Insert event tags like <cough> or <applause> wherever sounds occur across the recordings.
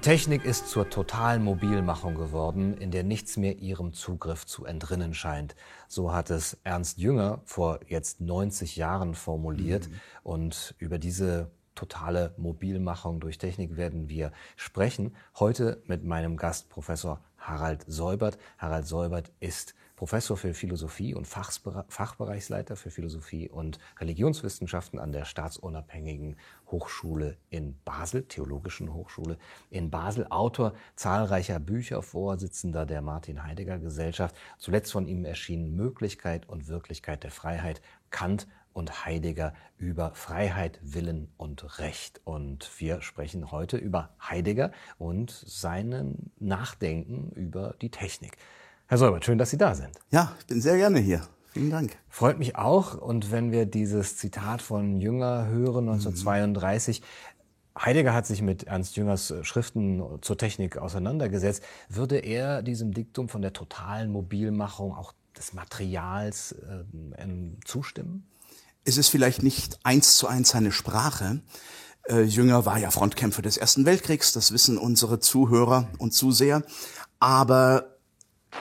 Technik ist zur totalen Mobilmachung geworden, in der nichts mehr ihrem Zugriff zu entrinnen scheint. So hat es Ernst Jünger vor jetzt 90 Jahren formuliert. Mhm. Und über diese totale Mobilmachung durch Technik werden wir sprechen. Heute mit meinem Gast Professor Harald Säubert. Harald Säubert ist Professor für Philosophie und Fachbereichsleiter für Philosophie und Religionswissenschaften an der Staatsunabhängigen Hochschule in Basel, Theologischen Hochschule in Basel, Autor zahlreicher Bücher, Vorsitzender der Martin Heidegger Gesellschaft. Zuletzt von ihm erschienen Möglichkeit und Wirklichkeit der Freiheit, Kant und Heidegger über Freiheit, Willen und Recht. Und wir sprechen heute über Heidegger und seinen Nachdenken über die Technik. Herr Säubert, schön, dass Sie da sind. Ja, ich bin sehr gerne hier. Vielen Dank. Freut mich auch. Und wenn wir dieses Zitat von Jünger hören, 1932, mhm. Heidegger hat sich mit Ernst Jüngers Schriften zur Technik auseinandergesetzt. Würde er diesem Diktum von der totalen Mobilmachung auch des Materials äh, zustimmen? Es ist vielleicht nicht eins zu eins seine Sprache. Äh, Jünger war ja Frontkämpfer des Ersten Weltkriegs, das wissen unsere Zuhörer und Zuseher. Aber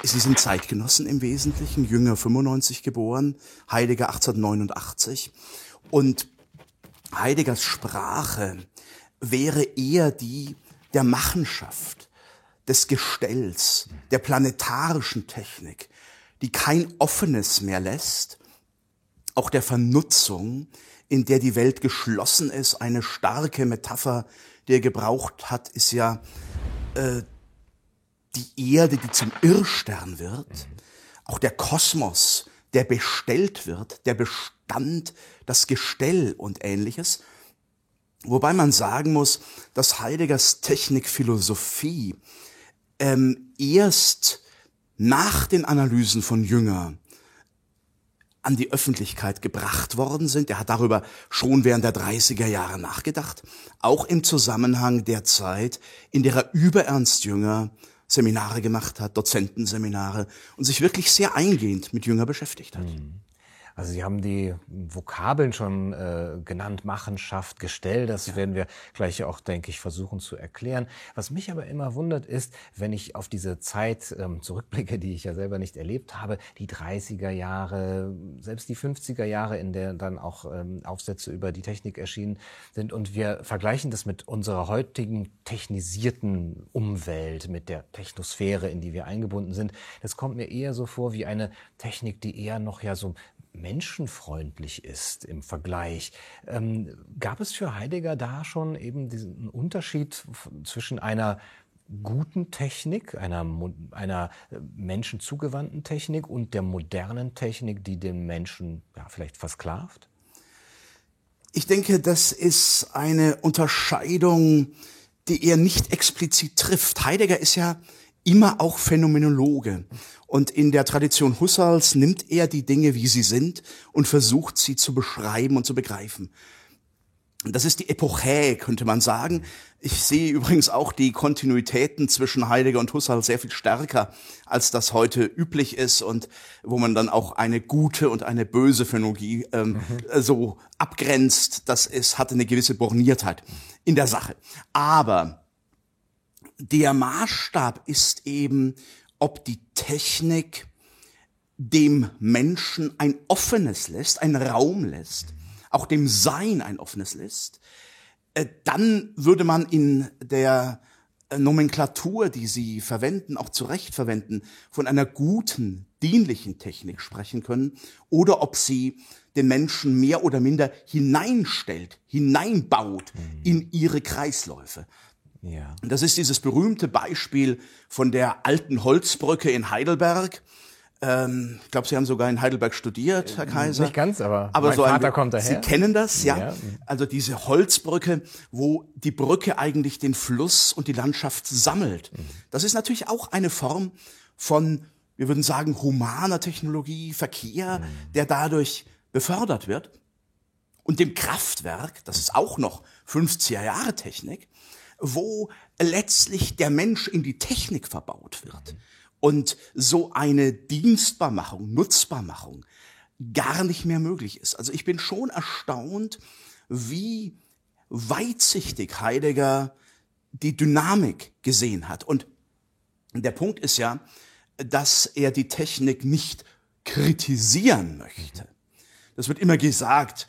Sie sind Zeitgenossen im Wesentlichen, Jünger 95 geboren, Heidegger 1889. Und Heideggers Sprache wäre eher die der Machenschaft, des Gestells, der planetarischen Technik, die kein Offenes mehr lässt, auch der Vernutzung, in der die Welt geschlossen ist. Eine starke Metapher, die er gebraucht hat, ist ja äh, die Erde, die zum Irrstern wird, auch der Kosmos, der bestellt wird, der Bestand, das Gestell und ähnliches. Wobei man sagen muss, dass Heideggers Technikphilosophie ähm, erst nach den Analysen von Jünger an die Öffentlichkeit gebracht worden sind. Er hat darüber schon während der 30er Jahre nachgedacht, auch im Zusammenhang der Zeit, in der er über Ernst Jünger Seminare gemacht hat, Dozentenseminare und sich wirklich sehr eingehend mit Jünger beschäftigt hat. Mhm. Also Sie haben die Vokabeln schon äh, genannt, Machenschaft, Gestell, das ja. werden wir gleich auch, denke ich, versuchen zu erklären. Was mich aber immer wundert ist, wenn ich auf diese Zeit ähm, zurückblicke, die ich ja selber nicht erlebt habe, die 30er Jahre, selbst die 50er Jahre, in der dann auch ähm, Aufsätze über die Technik erschienen sind und wir vergleichen das mit unserer heutigen technisierten Umwelt, mit der Technosphäre, in die wir eingebunden sind. Das kommt mir eher so vor wie eine Technik, die eher noch ja so menschenfreundlich ist im Vergleich. Ähm, gab es für Heidegger da schon eben diesen Unterschied zwischen einer guten Technik, einer, einer äh, menschenzugewandten Technik und der modernen Technik, die den Menschen ja, vielleicht versklavt? Ich denke, das ist eine Unterscheidung, die er nicht explizit trifft. Heidegger ist ja immer auch Phänomenologe. Und in der Tradition Husserls nimmt er die Dinge, wie sie sind, und versucht sie zu beschreiben und zu begreifen. Das ist die Epoche, könnte man sagen. Ich sehe übrigens auch die Kontinuitäten zwischen Heidegger und Husserl sehr viel stärker, als das heute üblich ist und wo man dann auch eine gute und eine böse Phänologie ähm, mhm. so abgrenzt. Das ist, hatte eine gewisse Borniertheit in der Sache. Aber der Maßstab ist eben, ob die Technik dem Menschen ein offenes lässt, ein Raum lässt, auch dem Sein ein offenes lässt, äh, dann würde man in der äh, Nomenklatur, die sie verwenden, auch zu Recht verwenden, von einer guten, dienlichen Technik sprechen können, oder ob sie den Menschen mehr oder minder hineinstellt, hineinbaut mhm. in ihre Kreisläufe. Ja. Das ist dieses berühmte Beispiel von der alten Holzbrücke in Heidelberg. Ähm, ich glaube, Sie haben sogar in Heidelberg studiert, Herr Kaiser. Nicht ganz, aber, aber mein so Vater ein, kommt daher. Sie kennen das, ja? ja? Also diese Holzbrücke, wo die Brücke eigentlich den Fluss und die Landschaft sammelt. Mhm. Das ist natürlich auch eine Form von, wir würden sagen, humaner Technologie, Verkehr, mhm. der dadurch befördert wird. Und dem Kraftwerk, das ist auch noch 50er Jahre Technik, wo letztlich der Mensch in die Technik verbaut wird und so eine Dienstbarmachung, Nutzbarmachung gar nicht mehr möglich ist. Also ich bin schon erstaunt, wie weitsichtig Heidegger die Dynamik gesehen hat. Und der Punkt ist ja, dass er die Technik nicht kritisieren möchte. Das wird immer gesagt,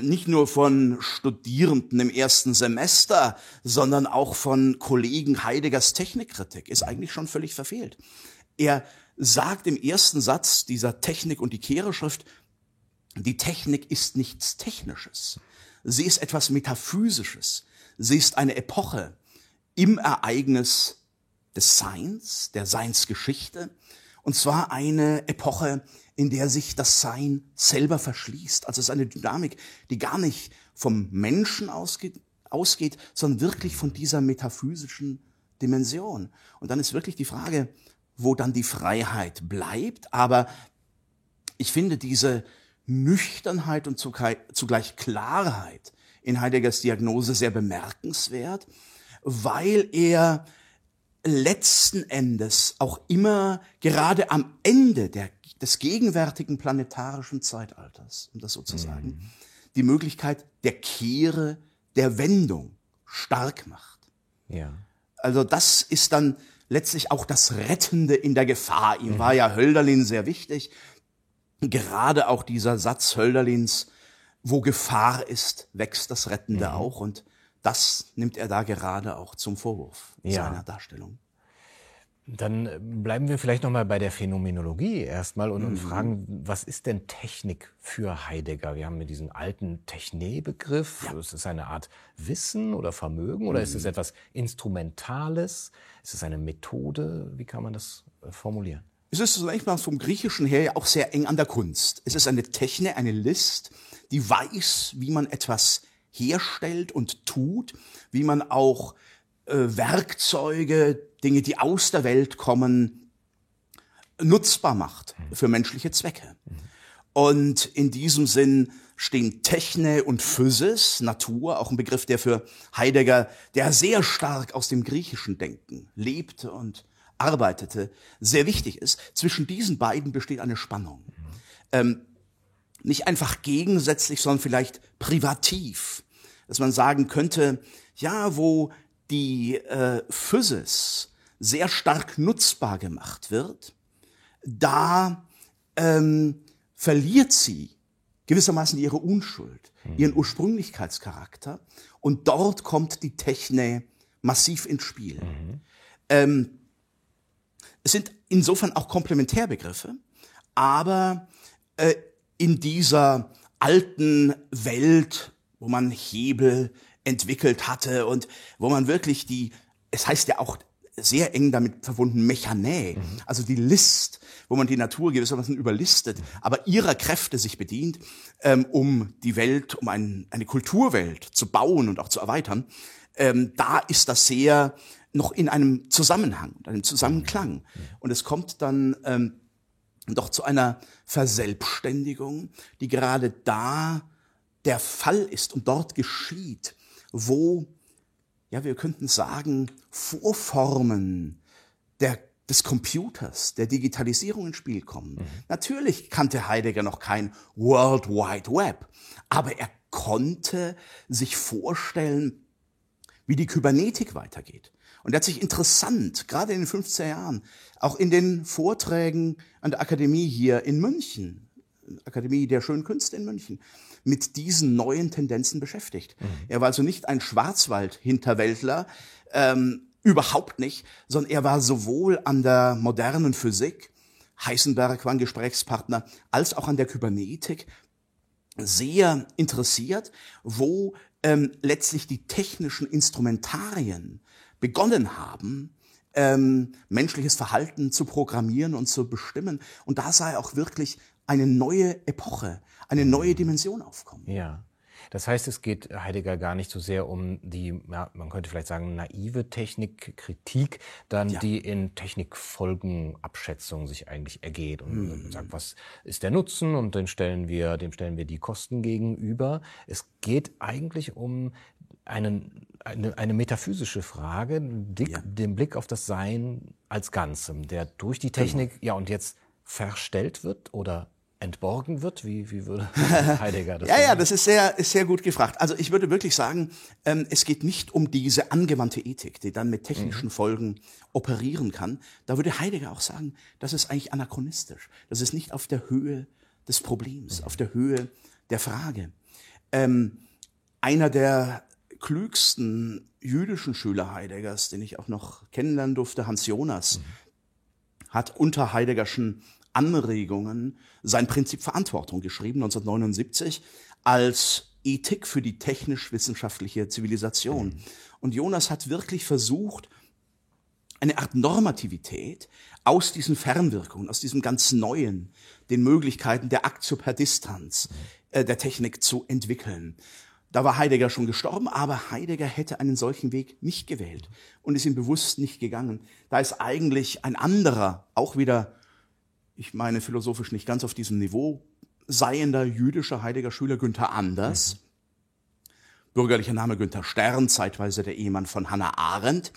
nicht nur von Studierenden im ersten Semester, sondern auch von Kollegen Heideggers Technikkritik, ist eigentlich schon völlig verfehlt. Er sagt im ersten Satz dieser Technik und die Kehreschrift, die Technik ist nichts Technisches. Sie ist etwas Metaphysisches. Sie ist eine Epoche im Ereignis des Seins, der Seinsgeschichte. Und zwar eine Epoche, in der sich das Sein selber verschließt. Also es ist eine Dynamik, die gar nicht vom Menschen ausgeht, ausgeht, sondern wirklich von dieser metaphysischen Dimension. Und dann ist wirklich die Frage, wo dann die Freiheit bleibt. Aber ich finde diese Nüchternheit und zugleich Klarheit in Heideggers Diagnose sehr bemerkenswert, weil er letzten Endes auch immer gerade am Ende der, des gegenwärtigen planetarischen Zeitalters, um das so zu sagen, mhm. die Möglichkeit der Kehre, der Wendung stark macht. Ja. Also das ist dann letztlich auch das Rettende in der Gefahr. Ihm mhm. war ja Hölderlin sehr wichtig gerade auch dieser Satz Hölderlins, wo Gefahr ist, wächst das Rettende mhm. auch. Und das nimmt er da gerade auch zum Vorwurf ja. seiner Darstellung. Dann bleiben wir vielleicht noch mal bei der Phänomenologie erstmal und, mhm. und, fragen, was ist denn Technik für Heidegger? Wir haben mit diesen alten Techne-Begriff. Ja. Ist es eine Art Wissen oder Vermögen oder mhm. ist es mhm. etwas Instrumentales? Ist es eine Methode? Wie kann man das äh, formulieren? Es ist zunächst mal vom Griechischen her ja auch sehr eng an der Kunst. Es ist eine Technik, eine List, die weiß, wie man etwas herstellt und tut, wie man auch äh, Werkzeuge, Dinge, die aus der Welt kommen, nutzbar macht für menschliche Zwecke. Und in diesem Sinn stehen Techne und Physis, Natur, auch ein Begriff, der für Heidegger, der sehr stark aus dem griechischen Denken lebte und arbeitete, sehr wichtig ist. Zwischen diesen beiden besteht eine Spannung. Ähm, nicht einfach gegensätzlich, sondern vielleicht privativ. Dass man sagen könnte, ja, wo die äh, Physis sehr stark nutzbar gemacht wird, da ähm, verliert sie gewissermaßen ihre Unschuld, ihren Ursprünglichkeitscharakter und dort kommt die Techne massiv ins Spiel. Mhm. Ähm, es sind insofern auch Komplementärbegriffe, aber äh, in dieser alten Welt, wo man Hebel entwickelt hatte und wo man wirklich die, es heißt ja auch sehr eng damit verbunden, Mechanä, mhm. also die List, wo man die Natur gewissermaßen überlistet, aber ihrer Kräfte sich bedient, ähm, um die Welt, um ein, eine Kulturwelt zu bauen und auch zu erweitern. Ähm, da ist das sehr noch in einem Zusammenhang, einem Zusammenklang. Und es kommt dann ähm, doch zu einer Verselbstständigung, die gerade da der Fall ist und dort geschieht, wo, ja, wir könnten sagen, Vorformen der, des Computers, der Digitalisierung ins Spiel kommen. Mhm. Natürlich kannte Heidegger noch kein World Wide Web, aber er konnte sich vorstellen, wie die Kybernetik weitergeht. Und er hat sich interessant, gerade in den 50er Jahren, auch in den Vorträgen an der Akademie hier in München, Akademie der schönen Künste in München, mit diesen neuen Tendenzen beschäftigt. Mhm. Er war also nicht ein Schwarzwald-Hinterwäldler, ähm, überhaupt nicht, sondern er war sowohl an der modernen Physik, Heisenberg war ein Gesprächspartner, als auch an der Kybernetik sehr interessiert, wo ähm, letztlich die technischen Instrumentarien begonnen haben, ähm, menschliches Verhalten zu programmieren und zu bestimmen. Und da er auch wirklich eine neue Epoche, eine neue Dimension aufkommen. Ja. Das heißt, es geht Heidegger gar nicht so sehr um die, ja, man könnte vielleicht sagen, naive Technikkritik, dann ja. die in Technikfolgenabschätzung sich eigentlich ergeht und mhm. sagt, was ist der Nutzen und den stellen wir, dem stellen wir die Kosten gegenüber. Es geht eigentlich um einen, eine, eine metaphysische Frage, dick, ja. den Blick auf das Sein als Ganzem, der durch die Technik, genau. ja, und jetzt verstellt wird oder entborgen wird? Wie, wie würde <laughs> Heidegger das Ja, ja, das ist sehr, ist sehr gut gefragt. Also ich würde wirklich sagen, ähm, es geht nicht um diese angewandte Ethik, die dann mit technischen mhm. Folgen operieren kann. Da würde Heidegger auch sagen, das ist eigentlich anachronistisch. Das ist nicht auf der Höhe des Problems, mhm. auf der Höhe der Frage. Ähm, einer der klügsten jüdischen Schüler Heideggers, den ich auch noch kennenlernen durfte, Hans Jonas, mhm. hat unter Heideggerschen Anregungen sein Prinzip Verantwortung geschrieben, 1979, als Ethik für die technisch-wissenschaftliche Zivilisation. Mhm. Und Jonas hat wirklich versucht, eine Art Normativität aus diesen Fernwirkungen, aus diesem ganz Neuen, den Möglichkeiten der Aktio per Distanz äh, der Technik zu entwickeln. Da war Heidegger schon gestorben, aber Heidegger hätte einen solchen Weg nicht gewählt und ist ihm bewusst nicht gegangen. Da ist eigentlich ein anderer, auch wieder, ich meine philosophisch nicht ganz auf diesem Niveau, seiender jüdischer Heidegger Schüler Günther Anders, mhm. bürgerlicher Name Günther Stern, zeitweise der Ehemann von Hannah Arendt,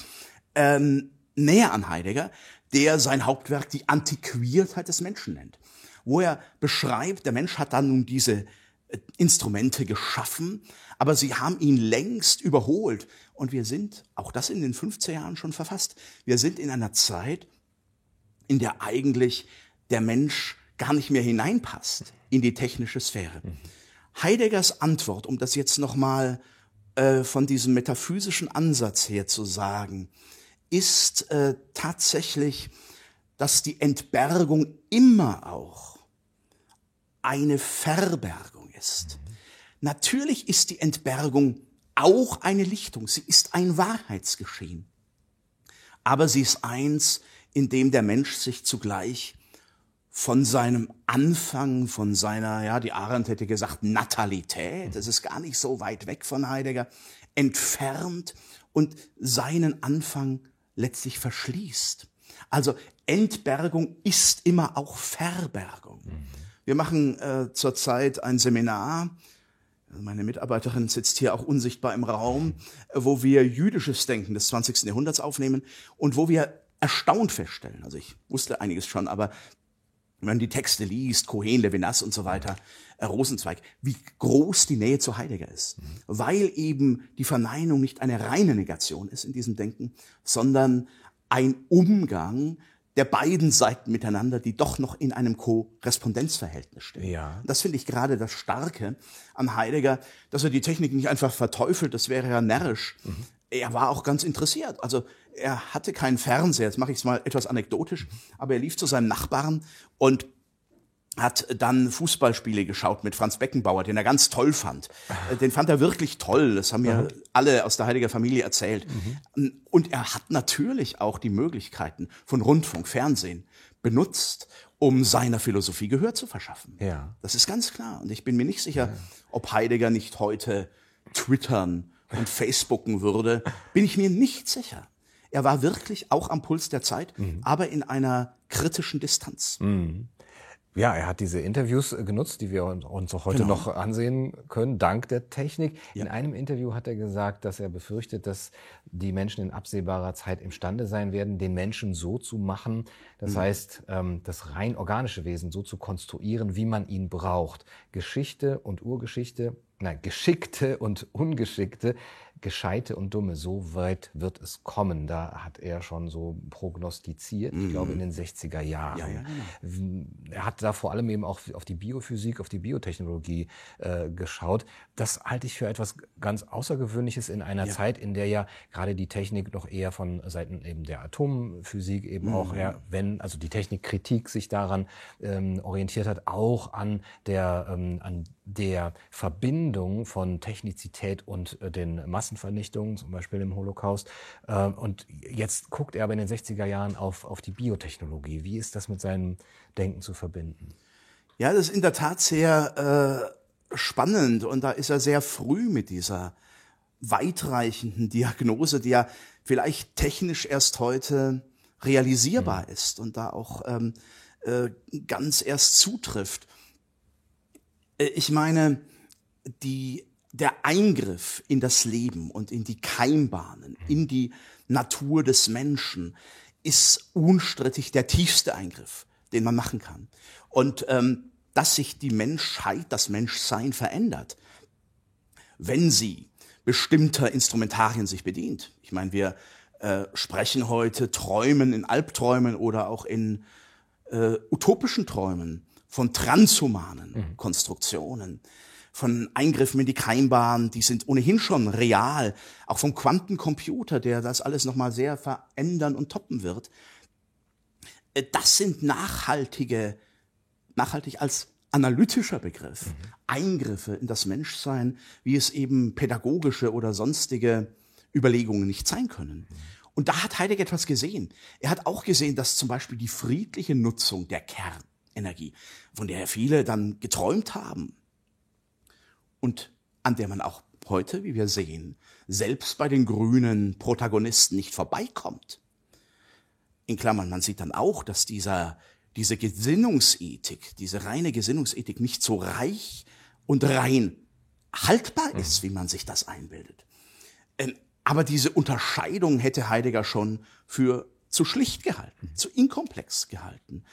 ähm, näher an Heidegger, der sein Hauptwerk die Antiquiertheit des Menschen nennt, wo er beschreibt, der Mensch hat dann nun diese Instrumente geschaffen, aber sie haben ihn längst überholt. Und wir sind, auch das in den 15 Jahren schon verfasst, wir sind in einer Zeit, in der eigentlich der Mensch gar nicht mehr hineinpasst in die technische Sphäre. Mhm. Heideggers Antwort, um das jetzt nochmal äh, von diesem metaphysischen Ansatz her zu sagen, ist äh, tatsächlich, dass die Entbergung immer auch eine Verbergung ist. Natürlich ist die Entbergung auch eine Lichtung, sie ist ein Wahrheitsgeschehen. Aber sie ist eins, in dem der Mensch sich zugleich von seinem Anfang, von seiner, ja, die Arendt hätte gesagt, Natalität, das ist gar nicht so weit weg von Heidegger, entfernt und seinen Anfang letztlich verschließt. Also Entbergung ist immer auch Verbergung. Wir machen äh, zurzeit ein Seminar, meine Mitarbeiterin sitzt hier auch unsichtbar im Raum, wo wir jüdisches Denken des 20. Jahrhunderts aufnehmen und wo wir erstaunt feststellen, also ich wusste einiges schon, aber wenn man die Texte liest, Cohen, Levinas und so weiter, äh, Rosenzweig, wie groß die Nähe zu Heidegger ist. Mhm. Weil eben die Verneinung nicht eine reine Negation ist in diesem Denken, sondern ein Umgang der beiden Seiten miteinander, die doch noch in einem Korrespondenzverhältnis stehen. Ja. Das finde ich gerade das Starke an Heidegger, dass er die Technik nicht einfach verteufelt, das wäre ja närrisch. Mhm. Er war auch ganz interessiert. Also er hatte keinen Fernseher, jetzt mache ich es mal etwas anekdotisch, aber er lief zu seinem Nachbarn und hat dann Fußballspiele geschaut mit Franz Beckenbauer, den er ganz toll fand. Äh, den fand er wirklich toll. Das haben ja alle aus der Heiliger Familie erzählt. Mhm. Und er hat natürlich auch die Möglichkeiten von Rundfunk, Fernsehen benutzt, um seiner Philosophie Gehör zu verschaffen. Ja. Das ist ganz klar. Und ich bin mir nicht sicher, ja. ob Heidegger nicht heute twittern und Facebooken würde. Bin ich mir nicht sicher. Er war wirklich auch am Puls der Zeit, mhm. aber in einer kritischen Distanz. Mhm. Ja, er hat diese Interviews äh, genutzt, die wir uns auch heute genau. noch ansehen können, dank der Technik. Ja. In einem Interview hat er gesagt, dass er befürchtet, dass die Menschen in absehbarer Zeit imstande sein werden, den Menschen so zu machen, das mhm. heißt, ähm, das rein organische Wesen so zu konstruieren, wie man ihn braucht. Geschichte und Urgeschichte, nein, geschickte und ungeschickte Gescheite und Dumme, so weit wird es kommen. Da hat er schon so prognostiziert, mhm. ich glaube in den 60er Jahren. Ja, ja, genau. Er hat da vor allem eben auch auf die Biophysik, auf die Biotechnologie äh, geschaut. Das halte ich für etwas ganz Außergewöhnliches in einer ja. Zeit, in der ja gerade die Technik noch eher von Seiten eben der Atomphysik eben mhm. auch, ja, wenn also die Technikkritik sich daran ähm, orientiert hat, auch an der ähm, an der Verbindung von Technizität und äh, den Massenvernichtungen, zum Beispiel im Holocaust. Äh, und jetzt guckt er aber in den 60er Jahren auf, auf die Biotechnologie. Wie ist das mit seinem Denken zu verbinden? Ja, das ist in der Tat sehr äh, spannend und da ist er sehr früh mit dieser weitreichenden Diagnose, die ja vielleicht technisch erst heute realisierbar mhm. ist und da auch ähm, äh, ganz erst zutrifft. Äh, ich meine, die, der Eingriff in das Leben und in die Keimbahnen, in die Natur des Menschen ist unstrittig der tiefste Eingriff, den man machen kann. Und ähm, dass sich die Menschheit, das Menschsein verändert, wenn sie bestimmter Instrumentarien sich bedient. Ich meine, wir äh, sprechen heute Träumen in Albträumen oder auch in äh, utopischen Träumen von transhumanen mhm. Konstruktionen, von Eingriffen in die Keimbahn, die sind ohnehin schon real, auch vom Quantencomputer, der das alles nochmal sehr verändern und toppen wird. Äh, das sind nachhaltige, nachhaltig als analytischer Begriff, mhm. Eingriffe in das Menschsein, wie es eben pädagogische oder sonstige Überlegungen nicht sein können. Mhm. Und da hat Heidegger etwas gesehen. Er hat auch gesehen, dass zum Beispiel die friedliche Nutzung der Kernenergie, von der viele dann geträumt haben und an der man auch heute, wie wir sehen, selbst bei den grünen Protagonisten nicht vorbeikommt. In Klammern, man sieht dann auch, dass dieser, diese Gesinnungsethik, diese reine Gesinnungsethik nicht so reich und rein haltbar ist, mhm. wie man sich das einbildet. Ähm, aber diese Unterscheidung hätte Heidegger schon für zu schlicht gehalten, zu inkomplex gehalten.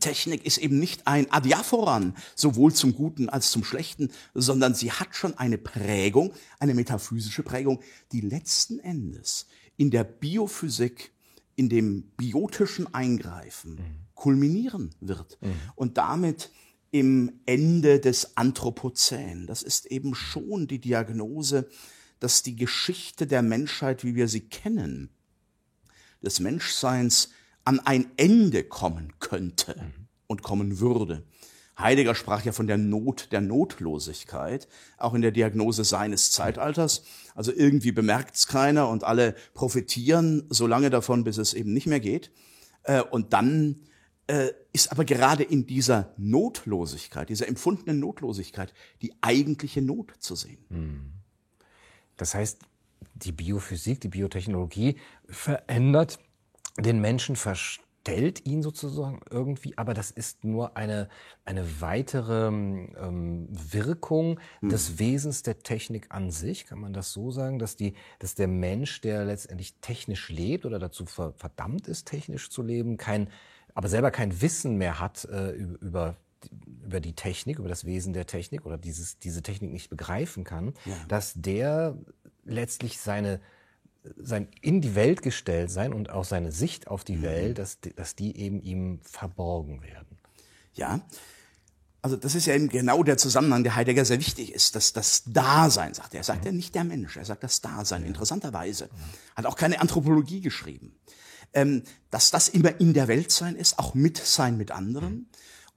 Technik ist eben nicht ein Adiaphoran, sowohl zum Guten als zum Schlechten, sondern sie hat schon eine Prägung, eine metaphysische Prägung, die letzten Endes in der Biophysik, in dem biotischen Eingreifen mhm. kulminieren wird mhm. und damit im Ende des Anthropozän. Das ist eben schon die Diagnose dass die Geschichte der Menschheit, wie wir sie kennen, des Menschseins an ein Ende kommen könnte und kommen würde. Heidegger sprach ja von der Not der Notlosigkeit, auch in der Diagnose seines Zeitalters. Also irgendwie bemerkt's keiner und alle profitieren so lange davon, bis es eben nicht mehr geht. Äh, und dann äh, ist aber gerade in dieser Notlosigkeit, dieser empfundenen Notlosigkeit, die eigentliche Not zu sehen. Mhm. Das heißt, die Biophysik, die Biotechnologie verändert den Menschen, verstellt ihn sozusagen irgendwie, aber das ist nur eine, eine weitere ähm, Wirkung hm. des Wesens der Technik an sich, kann man das so sagen, dass, die, dass der Mensch, der letztendlich technisch lebt oder dazu verdammt ist, technisch zu leben, kein, aber selber kein Wissen mehr hat äh, über über die Technik, über das Wesen der Technik oder dieses, diese Technik nicht begreifen kann, ja. dass der letztlich seine sein in die Welt gestellt sein und auch seine Sicht auf die mhm. Welt, dass, dass die eben ihm verborgen werden. Ja, also das ist ja eben genau der Zusammenhang, der Heidegger sehr wichtig ist, dass das Dasein, sagt er. Er sagt mhm. ja nicht der Mensch, er sagt das Dasein, ja. interessanterweise. Mhm. Hat auch keine Anthropologie geschrieben. Ähm, dass das immer in der Welt sein ist, auch mit sein mit anderen. Mhm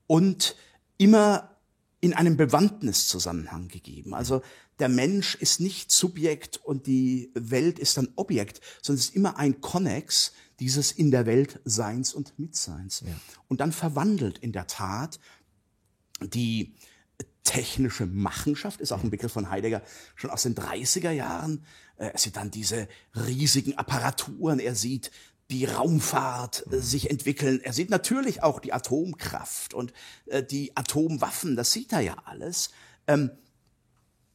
und immer in einem Bewandtniszusammenhang gegeben. Also der Mensch ist nicht Subjekt und die Welt ist ein Objekt, sondern es ist immer ein Konnex dieses in der Welt Seins und Mitseins. Ja. Und dann verwandelt in der Tat die technische Machenschaft, ist auch ein Begriff von Heidegger schon aus den 30er Jahren. Er sieht dann diese riesigen Apparaturen, er sieht die Raumfahrt äh, sich entwickeln. Er sieht natürlich auch die Atomkraft und äh, die Atomwaffen, das sieht er ja alles. Ähm,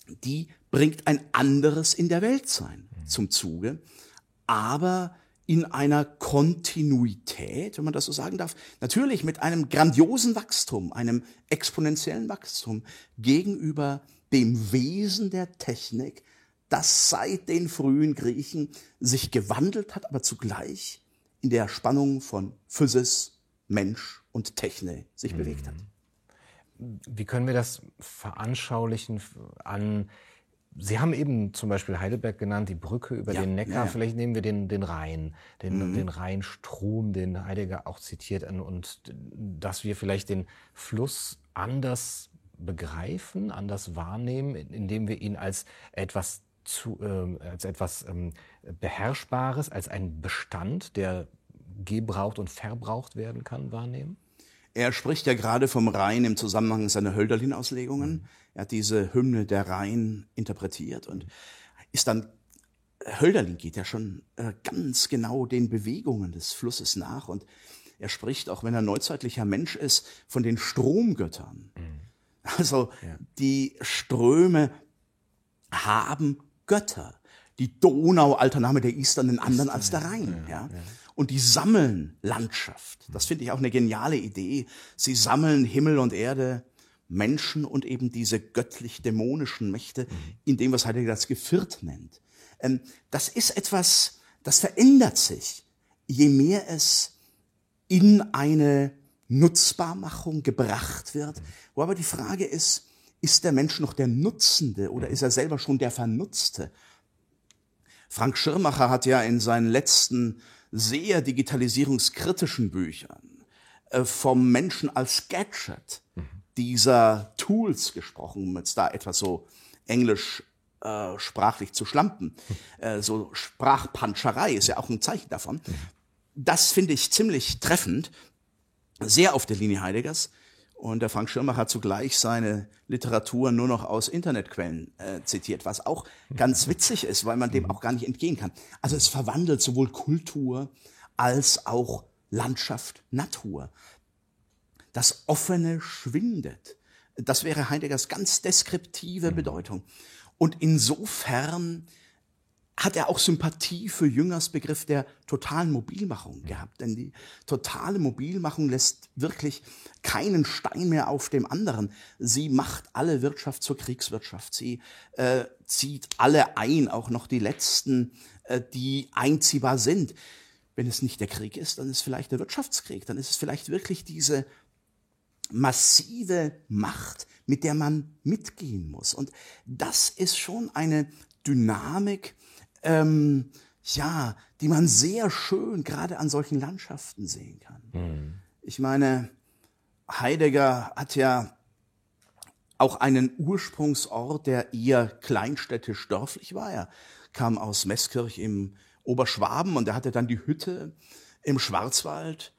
die bringt ein anderes in der Weltsein zum Zuge, aber in einer Kontinuität, wenn man das so sagen darf, natürlich mit einem grandiosen Wachstum, einem exponentiellen Wachstum gegenüber dem Wesen der Technik, das seit den frühen Griechen sich gewandelt hat, aber zugleich in der Spannung von Physis, Mensch und Technik sich mhm. bewegt hat. Wie können wir das veranschaulichen an Sie haben eben zum Beispiel Heidelberg genannt, die Brücke über ja, den Neckar. Ja. Vielleicht nehmen wir den, den Rhein, den, mhm. den Rheinstrom, den Heidegger auch zitiert, und dass wir vielleicht den Fluss anders begreifen, anders wahrnehmen, indem wir ihn als etwas zu, äh, als etwas ähm, Beherrschbares, als ein Bestand, der gebraucht und verbraucht werden kann, wahrnehmen? Er spricht ja gerade vom Rhein im Zusammenhang seiner Hölderlin-Auslegungen. Mhm. Er hat diese Hymne der Rhein interpretiert und ist dann Hölderlin geht ja schon äh, ganz genau den Bewegungen des Flusses nach und er spricht, auch wenn er neuzeitlicher Mensch ist, von den Stromgöttern. Mhm. Also ja. die Ströme haben Götter. die Donau, alter Name der Isthern, den anderen als der Rhein. Ja, Und die sammeln Landschaft. Das finde ich auch eine geniale Idee. Sie sammeln Himmel und Erde, Menschen und eben diese göttlich-dämonischen Mächte in dem, was Heidegger das Geviert nennt. Ähm, das ist etwas, das verändert sich, je mehr es in eine Nutzbarmachung gebracht wird. Wo aber die Frage ist, ist der Mensch noch der Nutzende oder ist er selber schon der Vernutzte? Frank Schirmacher hat ja in seinen letzten sehr digitalisierungskritischen Büchern äh, vom Menschen als Gadget dieser Tools gesprochen, um jetzt da etwas so englisch äh, sprachlich zu schlampen. Äh, so Sprachpanscherei ist ja auch ein Zeichen davon. Das finde ich ziemlich treffend, sehr auf der Linie Heideggers. Und der Frank Schirmacher hat zugleich seine Literatur nur noch aus Internetquellen äh, zitiert, was auch ganz witzig ist, weil man dem auch gar nicht entgehen kann. Also es verwandelt sowohl Kultur als auch Landschaft, Natur. Das Offene schwindet. Das wäre Heideggers ganz deskriptive Bedeutung. Und insofern hat er auch Sympathie für Jüngers Begriff der totalen Mobilmachung gehabt. Denn die totale Mobilmachung lässt wirklich keinen Stein mehr auf dem anderen. Sie macht alle Wirtschaft zur Kriegswirtschaft. Sie äh, zieht alle ein, auch noch die letzten, äh, die einziehbar sind. Wenn es nicht der Krieg ist, dann ist es vielleicht der Wirtschaftskrieg. Dann ist es vielleicht wirklich diese massive Macht, mit der man mitgehen muss. Und das ist schon eine Dynamik, ähm, ja, die man sehr schön gerade an solchen Landschaften sehen kann. Mhm. Ich meine, Heidegger hat ja auch einen Ursprungsort, der eher kleinstädtisch dörflich war. Er kam aus Meßkirch im Oberschwaben und er hatte dann die Hütte im Schwarzwald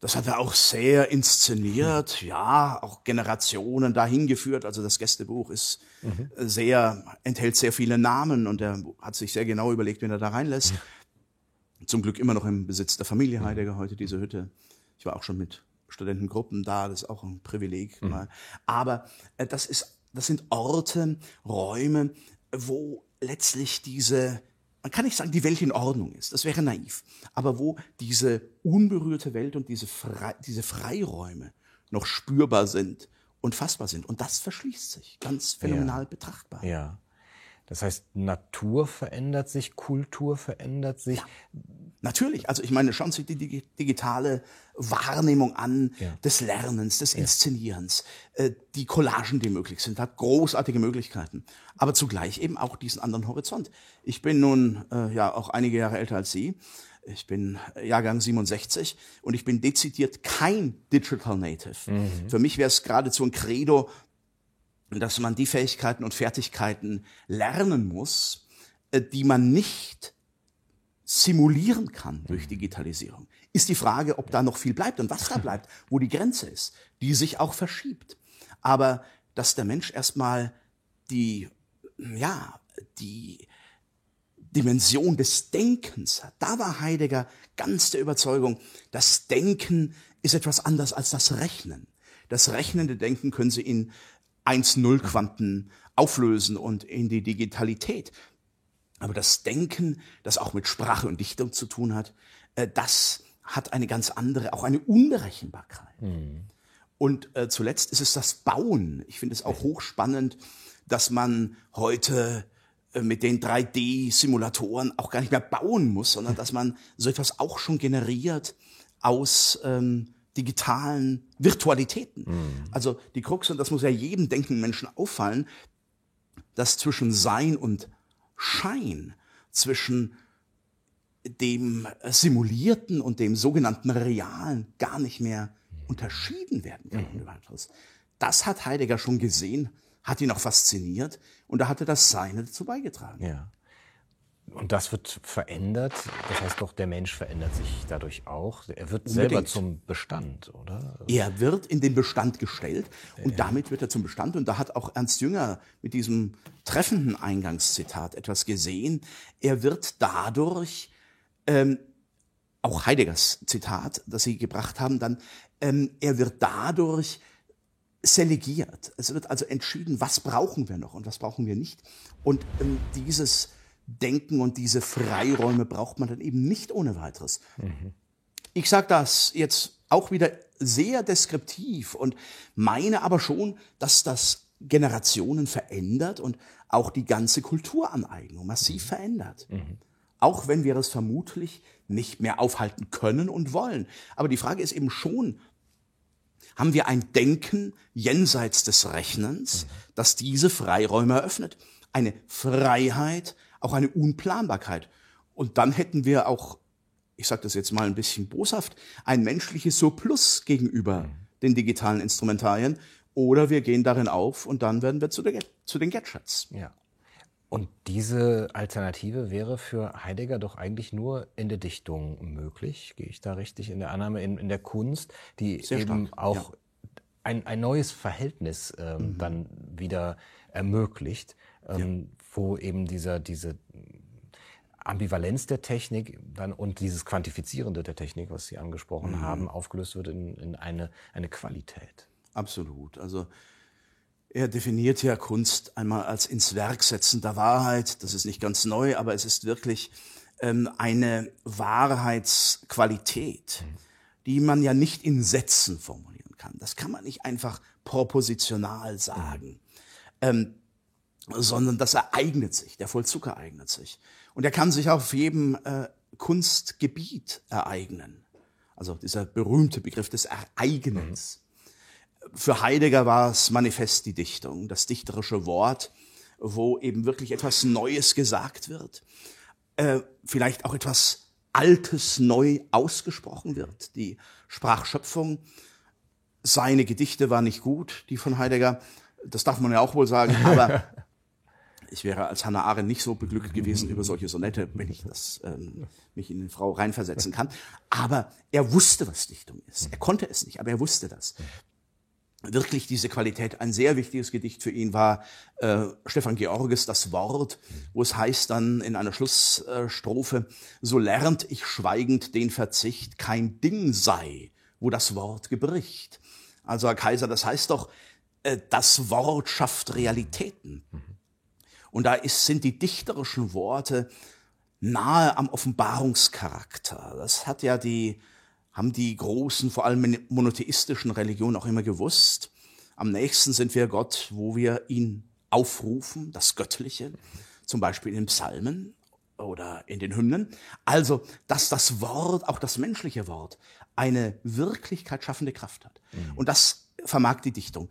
das hat er auch sehr inszeniert, ja, auch Generationen dahin geführt. Also das Gästebuch ist mhm. sehr, enthält sehr viele Namen und er hat sich sehr genau überlegt, wen er da reinlässt. Mhm. Zum Glück immer noch im Besitz der Familie Heidegger heute diese Hütte. Ich war auch schon mit Studentengruppen da, das ist auch ein Privileg. Mhm. Aber äh, das ist, das sind Orte, Räume, wo letztlich diese man kann nicht sagen, die Welt in Ordnung ist, das wäre naiv, aber wo diese unberührte Welt und diese, Fre diese Freiräume noch spürbar sind und fassbar sind. Und das verschließt sich ganz phänomenal ja. betrachtbar. Ja. Das heißt, Natur verändert sich, Kultur verändert sich. Ja, natürlich. Also ich meine, schauen Sie die digitale Wahrnehmung an ja. des Lernens, des Inszenierens, äh, die Collagen, die möglich sind, hat großartige Möglichkeiten. Aber zugleich eben auch diesen anderen Horizont. Ich bin nun äh, ja auch einige Jahre älter als Sie. Ich bin Jahrgang 67 und ich bin dezidiert kein Digital Native. Mhm. Für mich wäre es geradezu ein Credo, dass man die Fähigkeiten und Fertigkeiten lernen muss, äh, die man nicht simulieren kann durch Digitalisierung. Ist die Frage, ob da noch viel bleibt und was da <laughs> bleibt, wo die Grenze ist, die sich auch verschiebt. Aber dass der Mensch erstmal die, ja, die Dimension des Denkens hat. Da war Heidegger ganz der Überzeugung, das Denken ist etwas anders als das Rechnen. Das rechnende Denken können Sie in 1-0-Quanten auflösen und in die Digitalität. Aber das Denken, das auch mit Sprache und Dichtung zu tun hat, äh, das hat eine ganz andere, auch eine Unberechenbarkeit. Mhm. Und äh, zuletzt ist es das Bauen. Ich finde es auch hochspannend, dass man heute äh, mit den 3D-Simulatoren auch gar nicht mehr bauen muss, sondern <laughs> dass man so etwas auch schon generiert aus ähm, digitalen Virtualitäten. Mhm. Also die Krux, und das muss ja jedem denkenden Menschen auffallen, dass zwischen Sein und Schein, zwischen dem Simulierten und dem sogenannten Realen gar nicht mehr unterschieden werden kann. Mhm. Das hat Heidegger schon gesehen, hat ihn auch fasziniert und da hatte das Seine dazu beigetragen. Ja. Und das wird verändert. Das heißt doch, der Mensch verändert sich dadurch auch. Er wird Unbedingt. selber zum Bestand, oder? Er wird in den Bestand gestellt und ja. damit wird er zum Bestand. Und da hat auch Ernst Jünger mit diesem treffenden Eingangszitat etwas gesehen. Er wird dadurch, ähm, auch Heideggers Zitat, das Sie gebracht haben, dann, ähm, er wird dadurch selegiert. Es wird also entschieden, was brauchen wir noch und was brauchen wir nicht. Und ähm, dieses Denken und diese Freiräume braucht man dann eben nicht ohne weiteres. Mhm. Ich sage das jetzt auch wieder sehr deskriptiv und meine aber schon, dass das Generationen verändert und auch die ganze Kulturaneignung massiv mhm. verändert. Mhm. Auch wenn wir es vermutlich nicht mehr aufhalten können und wollen. Aber die Frage ist eben schon, haben wir ein Denken jenseits des Rechnens, mhm. das diese Freiräume eröffnet? Eine Freiheit, auch eine Unplanbarkeit. Und dann hätten wir auch, ich sage das jetzt mal ein bisschen boshaft, ein menschliches Surplus gegenüber mhm. den digitalen Instrumentarien. Oder wir gehen darin auf und dann werden wir zu, der, zu den Gadgets. Ja. Und diese Alternative wäre für Heidegger doch eigentlich nur in der Dichtung möglich. Gehe ich da richtig in der Annahme, in, in der Kunst, die Sehr eben stark, auch ja. ein, ein neues Verhältnis ähm, mhm. dann wieder ermöglicht, ähm, ja. Wo eben dieser, diese Ambivalenz der Technik dann und dieses Quantifizierende der Technik, was Sie angesprochen mhm. haben, aufgelöst wird in, in eine, eine Qualität. Absolut. Also er definiert ja Kunst einmal als ins Werk setzen der Wahrheit. Das ist nicht ganz neu, aber es ist wirklich ähm, eine Wahrheitsqualität, die man ja nicht in Sätzen formulieren kann. Das kann man nicht einfach propositional sagen, ähm, sondern das ereignet sich, der Vollzug ereignet sich. Und er kann sich auf jedem äh, Kunstgebiet ereignen. Also dieser berühmte Begriff des Ereignens. Für Heidegger war es manifest die Dichtung, das dichterische Wort, wo eben wirklich etwas Neues gesagt wird, äh, vielleicht auch etwas Altes neu ausgesprochen wird. Die Sprachschöpfung, seine Gedichte waren nicht gut, die von Heidegger, das darf man ja auch wohl sagen, <laughs> aber ich wäre als Hannah Arendt nicht so beglückt gewesen über solche Sonette, wenn ich das ähm, mich in eine Frau reinversetzen kann. Aber er wusste, was Dichtung ist. Er konnte es nicht, aber er wusste das wirklich diese Qualität. Ein sehr wichtiges Gedicht für ihn war äh, Stefan Georges Das Wort, wo es heißt dann in einer Schlussstrophe, so lernt ich schweigend den Verzicht, kein Ding sei, wo das Wort gebricht. Also Herr Kaiser, das heißt doch, äh, das Wort schafft Realitäten. Und da ist, sind die dichterischen Worte nahe am Offenbarungscharakter. Das hat ja die haben die großen, vor allem monotheistischen Religionen auch immer gewusst. Am nächsten sind wir Gott, wo wir ihn aufrufen, das Göttliche, zum Beispiel in den Psalmen oder in den Hymnen. Also, dass das Wort, auch das menschliche Wort, eine Wirklichkeit schaffende Kraft hat. Mhm. Und das vermag die Dichtung.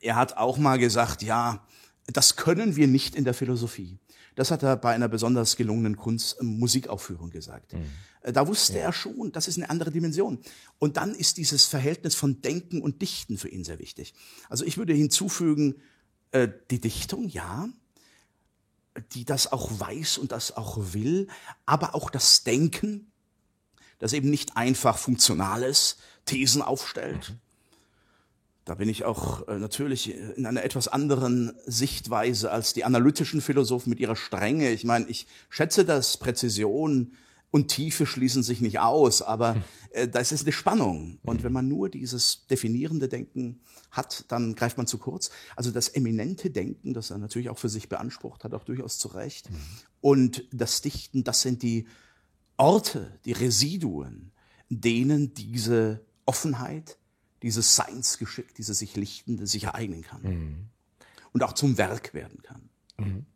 Er hat auch mal gesagt, ja, das können wir nicht in der Philosophie. Das hat er bei einer besonders gelungenen Kunst äh, Musikaufführung gesagt. Mhm. Äh, da wusste ja. er schon, das ist eine andere Dimension. Und dann ist dieses Verhältnis von Denken und Dichten für ihn sehr wichtig. Also ich würde hinzufügen, äh, die Dichtung, ja, die das auch weiß und das auch will, aber auch das Denken, das eben nicht einfach funktionales Thesen aufstellt. Mhm. Da bin ich auch äh, natürlich in einer etwas anderen Sichtweise als die analytischen Philosophen mit ihrer Strenge. Ich meine, ich schätze das, Präzision, und Tiefe schließen sich nicht aus, aber hm. äh, das ist eine Spannung. Und hm. wenn man nur dieses definierende Denken hat, dann greift man zu kurz. Also das eminente Denken, das er natürlich auch für sich beansprucht hat, auch durchaus zu Recht. Mhm. Und das Dichten, das sind die Orte, die Residuen, denen diese Offenheit, dieses Seinsgeschick, dieses sich Lichtende sich ereignen kann. Mhm. Und auch zum Werk werden kann. Mhm.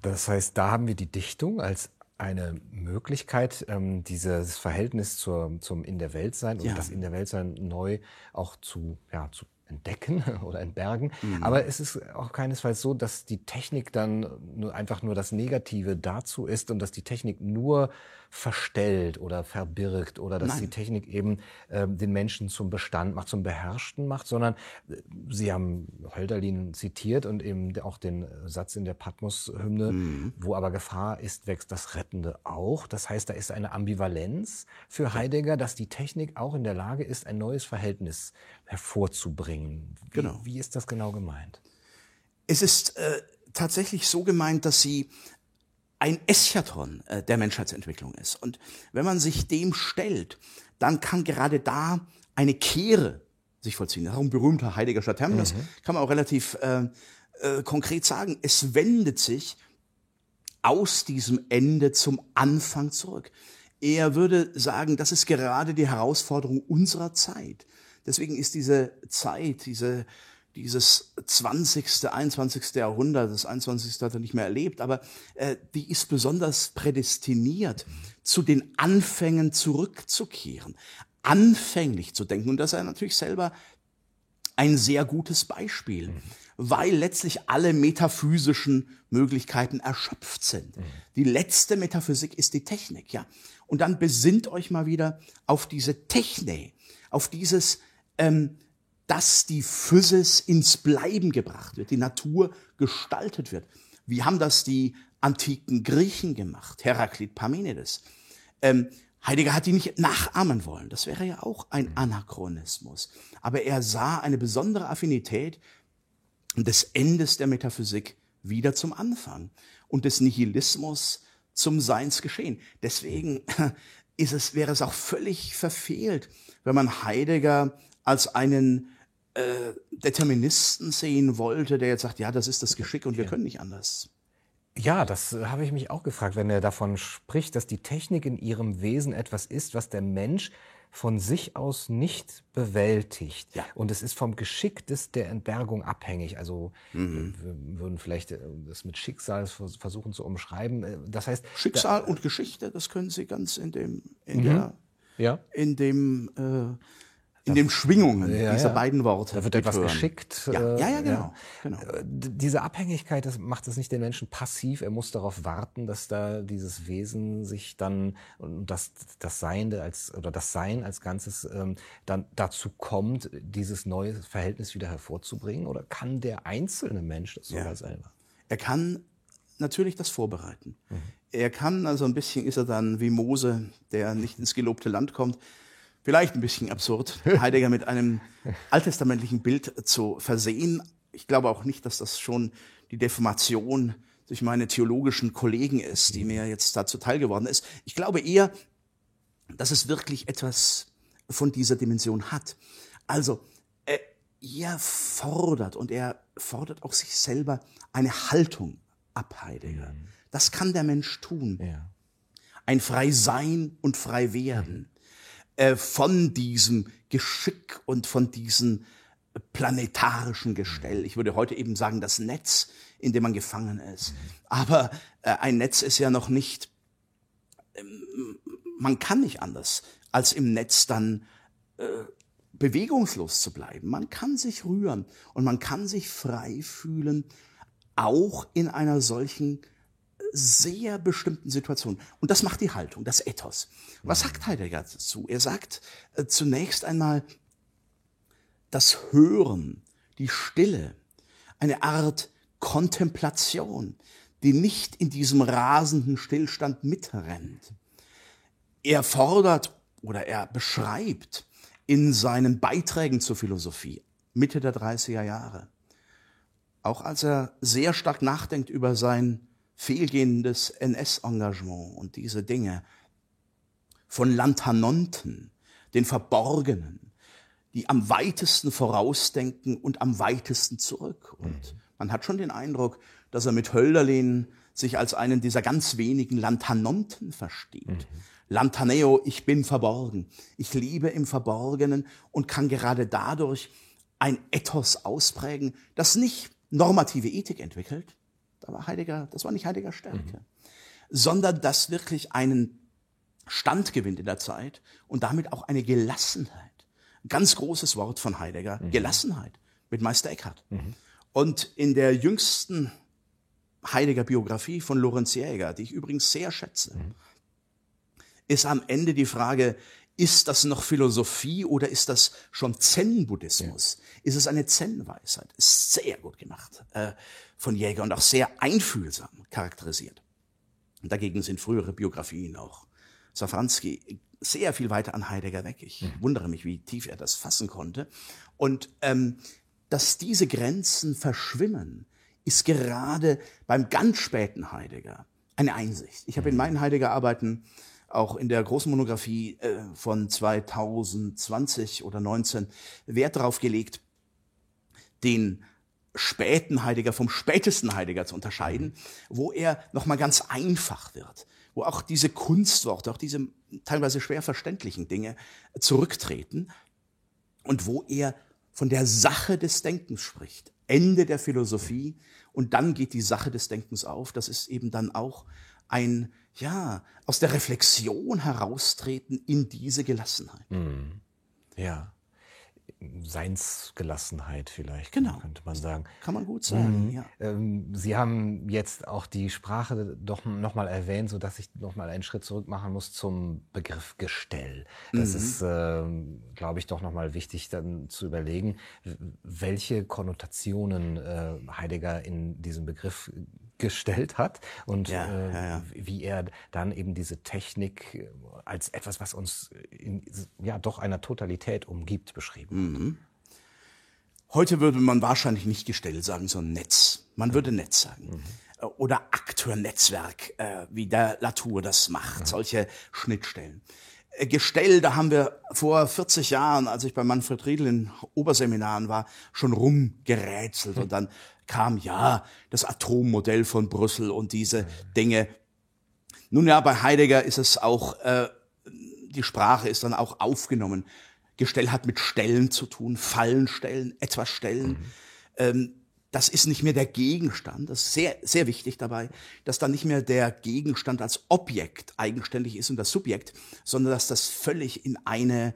Das heißt, da haben wir die Dichtung als eine Möglichkeit, ähm, dieses Verhältnis zur, zum In der Welt sein und ja. das In der Welt sein neu auch zu, ja, zu entdecken <laughs> oder entbergen. Mhm. Aber es ist auch keinesfalls so, dass die Technik dann nur einfach nur das Negative dazu ist und dass die Technik nur verstellt oder verbirgt oder dass Nein. die Technik eben äh, den Menschen zum Bestand macht, zum Beherrschten macht, sondern äh, Sie haben Hölderlin zitiert und eben auch den Satz in der Patmos-Hymne, mhm. wo aber Gefahr ist, wächst das Rettende auch. Das heißt, da ist eine Ambivalenz für Heidegger, dass die Technik auch in der Lage ist, ein neues Verhältnis hervorzubringen. Wie, genau. wie ist das genau gemeint? Es ist äh, tatsächlich so gemeint, dass sie ein Eschatron äh, der Menschheitsentwicklung ist. Und wenn man sich dem stellt, dann kann gerade da eine Kehre sich vollziehen. Darum berühmter Heidegger Terminus mhm. kann man auch relativ äh, äh, konkret sagen. Es wendet sich aus diesem Ende zum Anfang zurück. Er würde sagen, das ist gerade die Herausforderung unserer Zeit. Deswegen ist diese Zeit, diese, dieses 20., 21. Jahrhundert, das 21. hat er nicht mehr erlebt, aber äh, die ist besonders prädestiniert, zu den Anfängen zurückzukehren, anfänglich zu denken. Und das ist er natürlich selber ein sehr gutes Beispiel, mhm. weil letztlich alle metaphysischen Möglichkeiten erschöpft sind. Mhm. Die letzte Metaphysik ist die Technik, ja. Und dann besinnt euch mal wieder auf diese Technik, auf dieses, ähm, dass die Physis ins Bleiben gebracht wird, die Natur gestaltet wird. Wie haben das die antiken Griechen gemacht? Heraklit Parmenides. Ähm, Heidegger hat die nicht nachahmen wollen. Das wäre ja auch ein Anachronismus. Aber er sah eine besondere Affinität des Endes der Metaphysik wieder zum Anfang und des Nihilismus zum Seinsgeschehen. Deswegen ist es, wäre es auch völlig verfehlt, wenn man Heidegger als einen äh, Deterministen sehen wollte, der jetzt sagt, ja, das ist das Geschick und wir können nicht anders. Ja, das äh, habe ich mich auch gefragt, wenn er davon spricht, dass die Technik in ihrem Wesen etwas ist, was der Mensch von sich aus nicht bewältigt. Ja. Und es ist vom Geschick des, der Entbergung abhängig. Also mhm. wir würden vielleicht äh, das mit Schicksal versuchen zu umschreiben. Äh, das heißt Schicksal da, und Geschichte, das können Sie ganz in dem in mhm. der ja. in dem äh, in den Schwingungen ja, dieser ja. beiden Worte. Da wird etwas hören. geschickt. Ja, ja, ja genau. Ja. genau. Äh, diese Abhängigkeit, das macht es nicht den Menschen passiv. Er muss darauf warten, dass da dieses Wesen sich dann und das, das Seiende als oder das Sein als Ganzes ähm, dann dazu kommt, dieses neue Verhältnis wieder hervorzubringen. Oder kann der einzelne Mensch das sogar selber? Er kann natürlich das vorbereiten. Mhm. Er kann also ein bisschen ist er dann wie Mose, der nicht ins gelobte Land kommt vielleicht ein bisschen absurd, <laughs> Heidegger mit einem alttestamentlichen Bild zu versehen. Ich glaube auch nicht, dass das schon die Deformation durch meine theologischen Kollegen ist, die mir jetzt dazu teil geworden ist. Ich glaube eher, dass es wirklich etwas von dieser Dimension hat. Also, er fordert und er fordert auch sich selber eine Haltung ab, Heidegger. Mhm. Das kann der Mensch tun. Ja. Ein frei sein und frei werden äh, von diesem Geschick und von diesem planetarischen Gestell. Ich würde heute eben sagen, das Netz, in dem man gefangen ist. Aber äh, ein Netz ist ja noch nicht, ähm, man kann nicht anders, als im Netz dann äh, bewegungslos zu bleiben. Man kann sich rühren und man kann sich frei fühlen, auch in einer solchen sehr bestimmten Situationen. Und das macht die Haltung, das Ethos. Was sagt Heidegger dazu? Er sagt äh, zunächst einmal, das Hören, die Stille, eine Art Kontemplation, die nicht in diesem rasenden Stillstand mitrennt. Er fordert oder er beschreibt in seinen Beiträgen zur Philosophie Mitte der 30er Jahre, auch als er sehr stark nachdenkt über sein fehlgehendes NS-Engagement und diese Dinge von Lantanonten, den Verborgenen, die am weitesten vorausdenken und am weitesten zurück. Und mhm. man hat schon den Eindruck, dass er mit Hölderlin sich als einen dieser ganz wenigen Lantanonten versteht. Mhm. Lantaneo, ich bin verborgen. Ich lebe im Verborgenen und kann gerade dadurch ein Ethos ausprägen, das nicht normative Ethik entwickelt, da war Heidegger, das war nicht Heidegger Stärke, mhm. sondern das wirklich einen Stand gewinnt in der Zeit und damit auch eine Gelassenheit. Ganz großes Wort von Heidegger, mhm. Gelassenheit mit Meister Eckhart. Mhm. Und in der jüngsten Heidegger Biografie von Lorenz Jäger, die ich übrigens sehr schätze, mhm. ist am Ende die Frage, ist das noch Philosophie oder ist das schon Zen-Buddhismus? Ja. Ist es eine Zen-Weisheit? Ist sehr gut gemacht äh, von Jäger und auch sehr einfühlsam charakterisiert. Und dagegen sind frühere Biografien auch Safranski sehr viel weiter an Heidegger weg. Ich mhm. wundere mich, wie tief er das fassen konnte. Und ähm, dass diese Grenzen verschwimmen, ist gerade beim ganz späten Heidegger eine Einsicht. Ich habe in mhm. meinen Heidegger-Arbeiten auch in der großen Monographie äh, von 2020 oder 19 Wert darauf gelegt, den späten Heidegger vom spätesten Heidegger zu unterscheiden, wo er nochmal ganz einfach wird, wo auch diese Kunstworte, auch diese teilweise schwer verständlichen Dinge zurücktreten und wo er von der Sache des Denkens spricht. Ende der Philosophie und dann geht die Sache des Denkens auf. Das ist eben dann auch ein, ja, aus der Reflexion heraustreten in diese Gelassenheit. Mhm. Ja. Seinsgelassenheit vielleicht, Genau. könnte man sagen. Kann man gut sagen, Mhm. ja. Ähm, Sie haben jetzt auch die Sprache doch nochmal erwähnt, so dass ich nochmal einen Schritt zurück machen muss zum Begriff Gestell. Das Mhm. ist, ähm, glaube ich, doch nochmal wichtig dann zu überlegen, welche Konnotationen äh, Heidegger in diesem Begriff gestellt hat und Ja, äh, ja, ja. wie er dann eben diese Technik äh, als etwas, was uns in ja doch einer Totalität umgibt, beschrieben. Mhm. Heute würde man wahrscheinlich nicht Gestell sagen, sondern Netz. Man würde Netz sagen. Äh, Oder Akteurnetzwerk, äh, wie der Latour das macht, solche Schnittstellen. Äh, Gestell, da haben wir vor 40 Jahren, als ich bei Manfred Riedel in Oberseminaren war, schon rumgerätselt. Und dann kam ja das Atommodell von Brüssel und diese Dinge. Nun ja, bei Heidegger ist es auch, äh, die Sprache ist dann auch aufgenommen. Gestell hat mit Stellen zu tun, Fallen stellen, etwas stellen. Ähm, das ist nicht mehr der Gegenstand. Das ist sehr, sehr wichtig dabei, dass dann nicht mehr der Gegenstand als Objekt eigenständig ist und das Subjekt, sondern dass das völlig in eine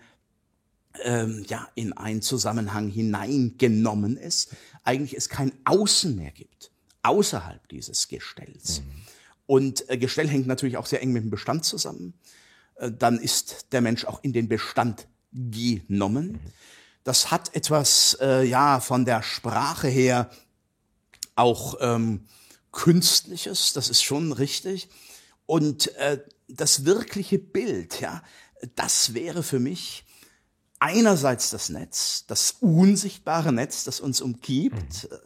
ähm, ja, in einen Zusammenhang hineingenommen ist, eigentlich es kein Außen mehr gibt, außerhalb dieses Gestells. Und äh, Gestell hängt natürlich auch sehr eng mit dem Bestand zusammen. Äh, dann ist der Mensch auch in den Bestand genommen. Das hat etwas, äh, ja, von der Sprache her auch ähm, Künstliches, das ist schon richtig. Und äh, das wirkliche Bild, ja, das wäre für mich einerseits das Netz, das unsichtbare Netz, das uns umgibt, äh,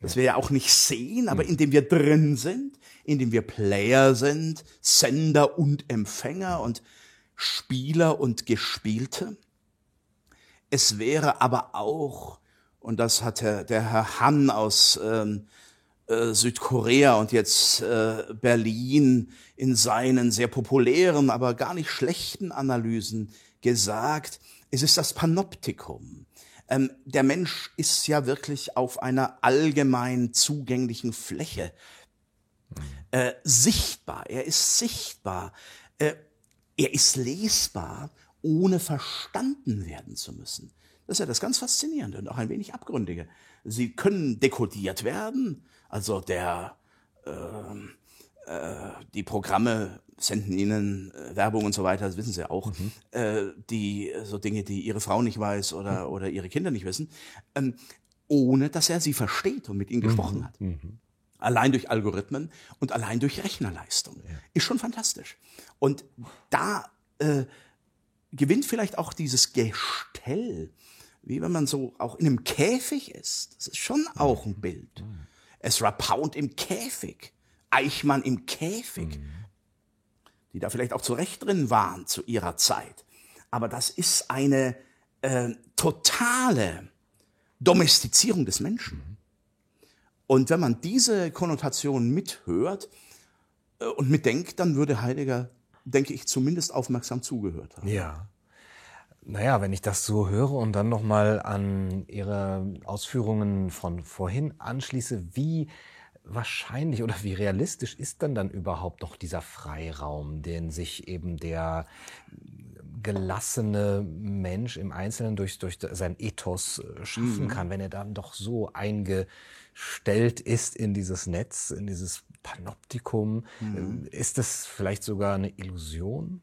das wir ja auch nicht sehen, aber in dem wir drin sind, in dem wir Player sind, Sender und Empfänger und Spieler und Gespielte. Es wäre aber auch, und das hat der, der Herr Han aus ähm, äh, Südkorea und jetzt äh, Berlin in seinen sehr populären, aber gar nicht schlechten Analysen gesagt, es ist das Panoptikum. Ähm, der Mensch ist ja wirklich auf einer allgemein zugänglichen Fläche äh, sichtbar. Er ist sichtbar. Äh, er ist lesbar, ohne verstanden werden zu müssen. Das ist ja das ganz Faszinierende und auch ein wenig Abgründige. Sie können dekodiert werden, also der, ähm, äh, die Programme senden Ihnen äh, Werbung und so weiter, das wissen Sie auch, äh, die so Dinge, die Ihre Frau nicht weiß oder, oder Ihre Kinder nicht wissen, ähm, ohne dass er sie versteht und mit ihnen gesprochen hat. Allein durch Algorithmen und allein durch Rechnerleistung. Ist schon fantastisch. Und da äh, gewinnt vielleicht auch dieses Gestell, wie wenn man so auch in einem Käfig ist. Das ist schon auch ein Bild. Ezra Pound im Käfig, Eichmann im Käfig, die da vielleicht auch zurecht drin waren zu ihrer Zeit. Aber das ist eine äh, totale Domestizierung des Menschen. Und wenn man diese Konnotation mithört äh, und mitdenkt, dann würde Heidegger, denke ich, zumindest aufmerksam zugehört haben. Ja. Naja, wenn ich das so höre und dann nochmal an Ihre Ausführungen von vorhin anschließe, wie wahrscheinlich oder wie realistisch ist denn dann überhaupt noch dieser Freiraum, den sich eben der gelassene Mensch im Einzelnen durch, durch sein Ethos äh, schaffen kann, wenn er dann doch so eingestellt ist in dieses Netz, in dieses Panoptikum? Ähm, Ist das vielleicht sogar eine Illusion,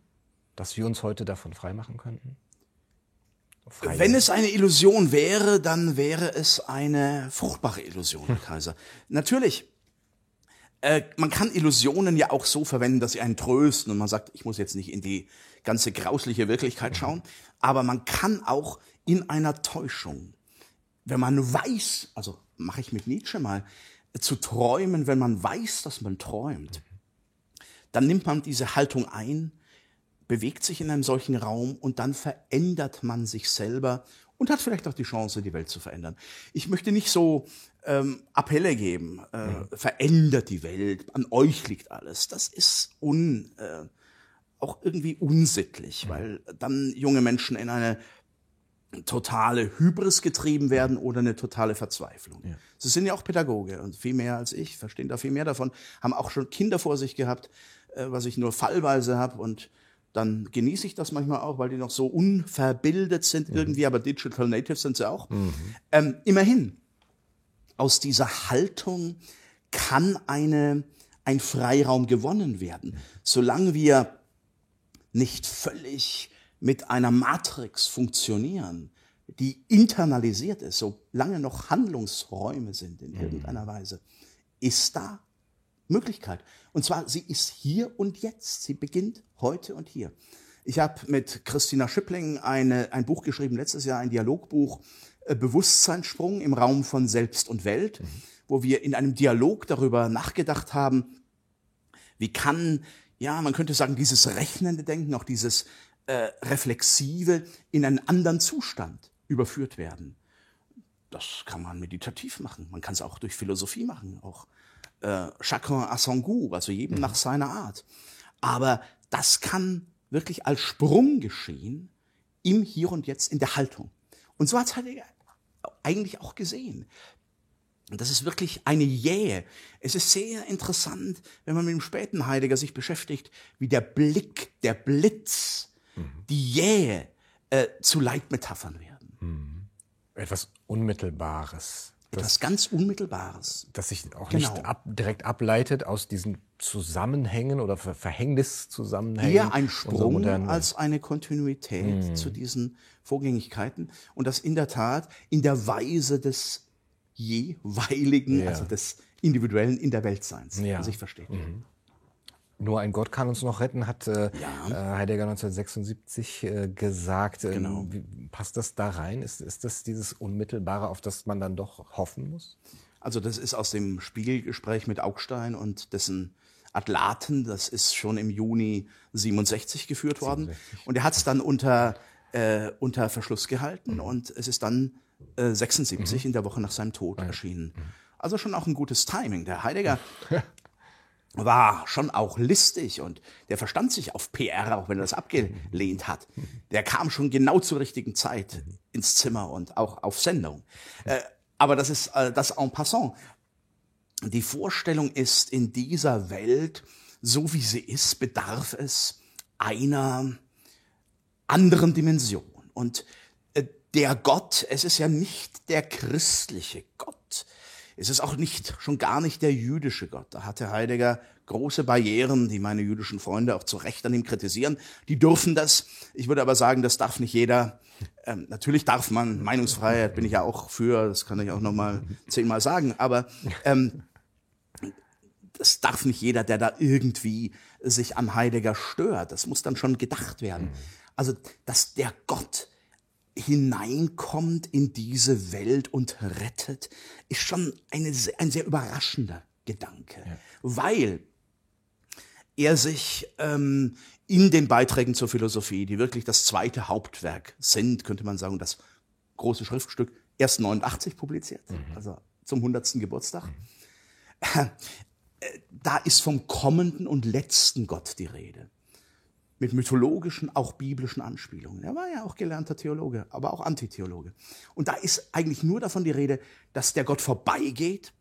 dass wir uns heute davon freimachen könnten? Frei- Wenn es eine Illusion wäre, dann wäre es eine fruchtbare Illusion, Herr Kaiser. Natürlich, äh, man kann Illusionen ja auch so verwenden, dass sie einen trösten und man sagt, ich muss jetzt nicht in die ganze grausliche Wirklichkeit schauen, aber man kann auch in einer Täuschung, wenn man weiß, also mache ich mit Nietzsche mal, äh, zu träumen, wenn man weiß, dass man träumt, dann nimmt man diese Haltung ein, bewegt sich in einem solchen Raum und dann verändert man sich selber und hat vielleicht auch die Chance, die Welt zu verändern. Ich möchte nicht so ähm, Appelle geben, äh, verändert die Welt, an euch liegt alles. Das ist un, äh, auch irgendwie unsittlich, weil dann junge Menschen in eine totale Hybris getrieben werden oder eine totale Verzweiflung. Ja. Sie sind ja auch Pädagoge und viel mehr als ich, verstehen da viel mehr davon, haben auch schon Kinder vor sich gehabt, äh, was ich nur fallweise habe und dann genieße ich das manchmal auch, weil die noch so unverbildet sind mhm. irgendwie, aber Digital Natives sind sie auch. Mhm. Ähm, immerhin, aus dieser Haltung kann eine, ein Freiraum gewonnen werden, solange wir nicht völlig mit einer Matrix funktionieren, die internalisiert ist, solange noch Handlungsräume sind in mhm. irgendeiner Weise, ist da Möglichkeit. Und zwar, sie ist hier und jetzt. Sie beginnt heute und hier. Ich habe mit Christina Schippling eine, ein Buch geschrieben, letztes Jahr ein Dialogbuch, äh, Bewusstseinssprung im Raum von Selbst und Welt, mhm. wo wir in einem Dialog darüber nachgedacht haben, wie kann, ja, man könnte sagen, dieses rechnende Denken, auch dieses äh, reflexive in einen anderen Zustand überführt werden. Das kann man meditativ machen. Man kann es auch durch Philosophie machen, auch äh, chacun à son goût, also jedem mhm. nach seiner Art. Aber das kann wirklich als Sprung geschehen im Hier und Jetzt in der Haltung. Und so hat Heidegger eigentlich auch gesehen. Und das ist wirklich eine Jähe. Es ist sehr interessant, wenn man mit dem späten Heidegger sich beschäftigt, wie der Blick, der Blitz, mhm. die Jähe äh, zu Leitmetaphern werden. Mhm. Etwas Unmittelbares. Etwas ganz Unmittelbares. Das sich auch genau. nicht ab, direkt ableitet aus diesen Zusammenhängen oder Ver Verhängniszusammenhängen. Eher ein Sprung als eine Kontinuität mm. zu diesen Vorgängigkeiten. Und das in der Tat in der Weise des jeweiligen, ja. also des Individuellen in der Weltseins, ja. sich versteht. Mhm. Nur ein Gott kann uns noch retten, hat äh, ja. Äh, Heidegger 1976 äh, gesagt. Ähm, genau. Wie, passt das da rein? Ist, ist das dieses Unmittelbare, auf das man dann doch hoffen muss? Also das ist aus dem Spiegelgespräch mit Augstein und dessen Atlaten, das ist schon im Juni 67 geführt worden. 67. Und er hat es dann unter, äh, unter Verschluss gehalten mhm. und es ist dann äh, 76 mhm. in der Woche nach seinem Tod mhm. erschienen. Also schon auch ein gutes Timing. Der Heidegger war schon auch listig und der verstand sich auf PR, auch wenn er das abgelehnt hat. Der kam schon genau zur richtigen Zeit ins Zimmer und auch auf Sendung. Äh, aber das ist äh, das en passant. Die Vorstellung ist, in dieser Welt, so wie sie ist, bedarf es einer anderen Dimension. Und äh, der Gott, es ist ja nicht der christliche Gott, es ist auch nicht, schon gar nicht der jüdische Gott. Da hatte Heidegger große Barrieren, die meine jüdischen Freunde auch zu Recht an ihm kritisieren. Die dürfen das. Ich würde aber sagen, das darf nicht jeder. Ähm, natürlich darf man Meinungsfreiheit, bin ich ja auch für, das kann ich auch noch mal zehnmal sagen, aber ähm, das darf nicht jeder, der da irgendwie sich an Heidegger stört. Das muss dann schon gedacht werden. Also, dass der Gott hineinkommt in diese Welt und rettet, ist schon eine, ein sehr überraschender Gedanke, ja. weil er sich ähm, in den Beiträgen zur Philosophie, die wirklich das zweite Hauptwerk sind, könnte man sagen, das große Schriftstück, erst 89 publiziert, mhm. also zum 100. Geburtstag. Mhm. Da ist vom kommenden und letzten Gott die Rede mit mythologischen, auch biblischen Anspielungen. Er war ja auch gelernter Theologe, aber auch Antitheologe. Und da ist eigentlich nur davon die Rede, dass der Gott vorbeigeht,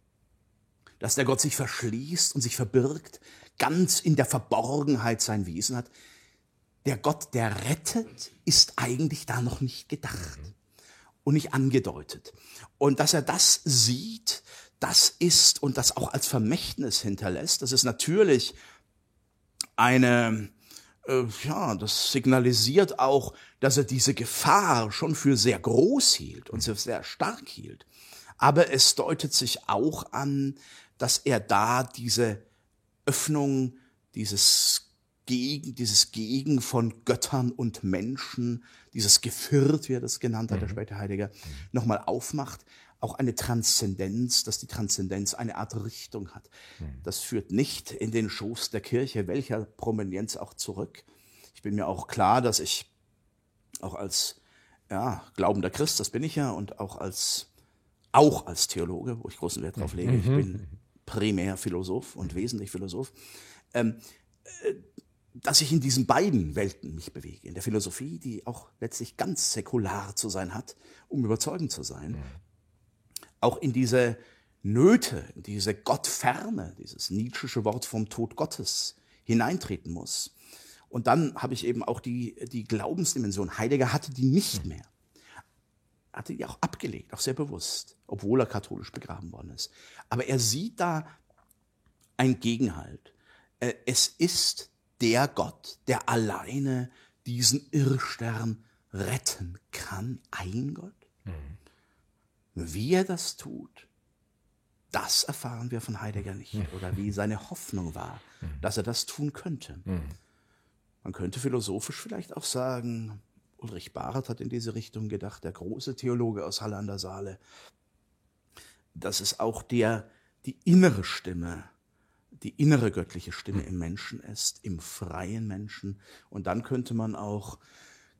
dass der Gott sich verschließt und sich verbirgt, ganz in der Verborgenheit sein Wesen hat. Der Gott, der rettet, ist eigentlich da noch nicht gedacht und nicht angedeutet. Und dass er das sieht, das ist und das auch als Vermächtnis hinterlässt, das ist natürlich eine äh, ja, das signalisiert auch, dass er diese Gefahr schon für sehr groß hielt und sehr stark hielt. Aber es deutet sich auch an, dass er da diese Öffnung, dieses Gegen, dieses Gegen von Göttern und Menschen, dieses Geviert, wie er das genannt hat, mhm. der späte Heidegger, nochmal aufmacht auch eine Transzendenz, dass die Transzendenz eine Art Richtung hat. Mhm. Das führt nicht in den Schoß der Kirche, welcher Prominenz auch zurück. Ich bin mir auch klar, dass ich auch als ja, glaubender Christ, das bin ich ja, und auch als auch als Theologe, wo ich großen Wert drauf lege. Ich bin primär Philosoph und wesentlich Philosoph. Ähm, äh, dass ich in diesen beiden Welten mich bewege. In der Philosophie, die auch letztlich ganz säkular zu sein hat, um überzeugend zu sein. Auch in diese Nöte, in diese Gottferne, dieses Nietzschische Wort vom Tod Gottes hineintreten muss. Und dann habe ich eben auch die, die Glaubensdimension. Heidegger hatte die nicht mhm. mehr. Hatte die auch abgelegt, auch sehr bewusst, obwohl er katholisch begraben worden ist. Aber er sieht da ein Gegenhalt. Äh, es ist der Gott, der alleine diesen Irrstern retten kann. Ein Gott? Mhm. Wie er das tut, das erfahren wir von Heidegger nicht. Mhm. Oder wie seine Hoffnung war, mhm. dass er das tun könnte. Mhm. Man könnte philosophisch vielleicht auch sagen, Ulrich Barth hat in diese Richtung gedacht, der große Theologe aus Halle an der Saale, dass es auch der, die innere Stimme die innere göttliche Stimme im Menschen ist, im freien Menschen. Und dann könnte man auch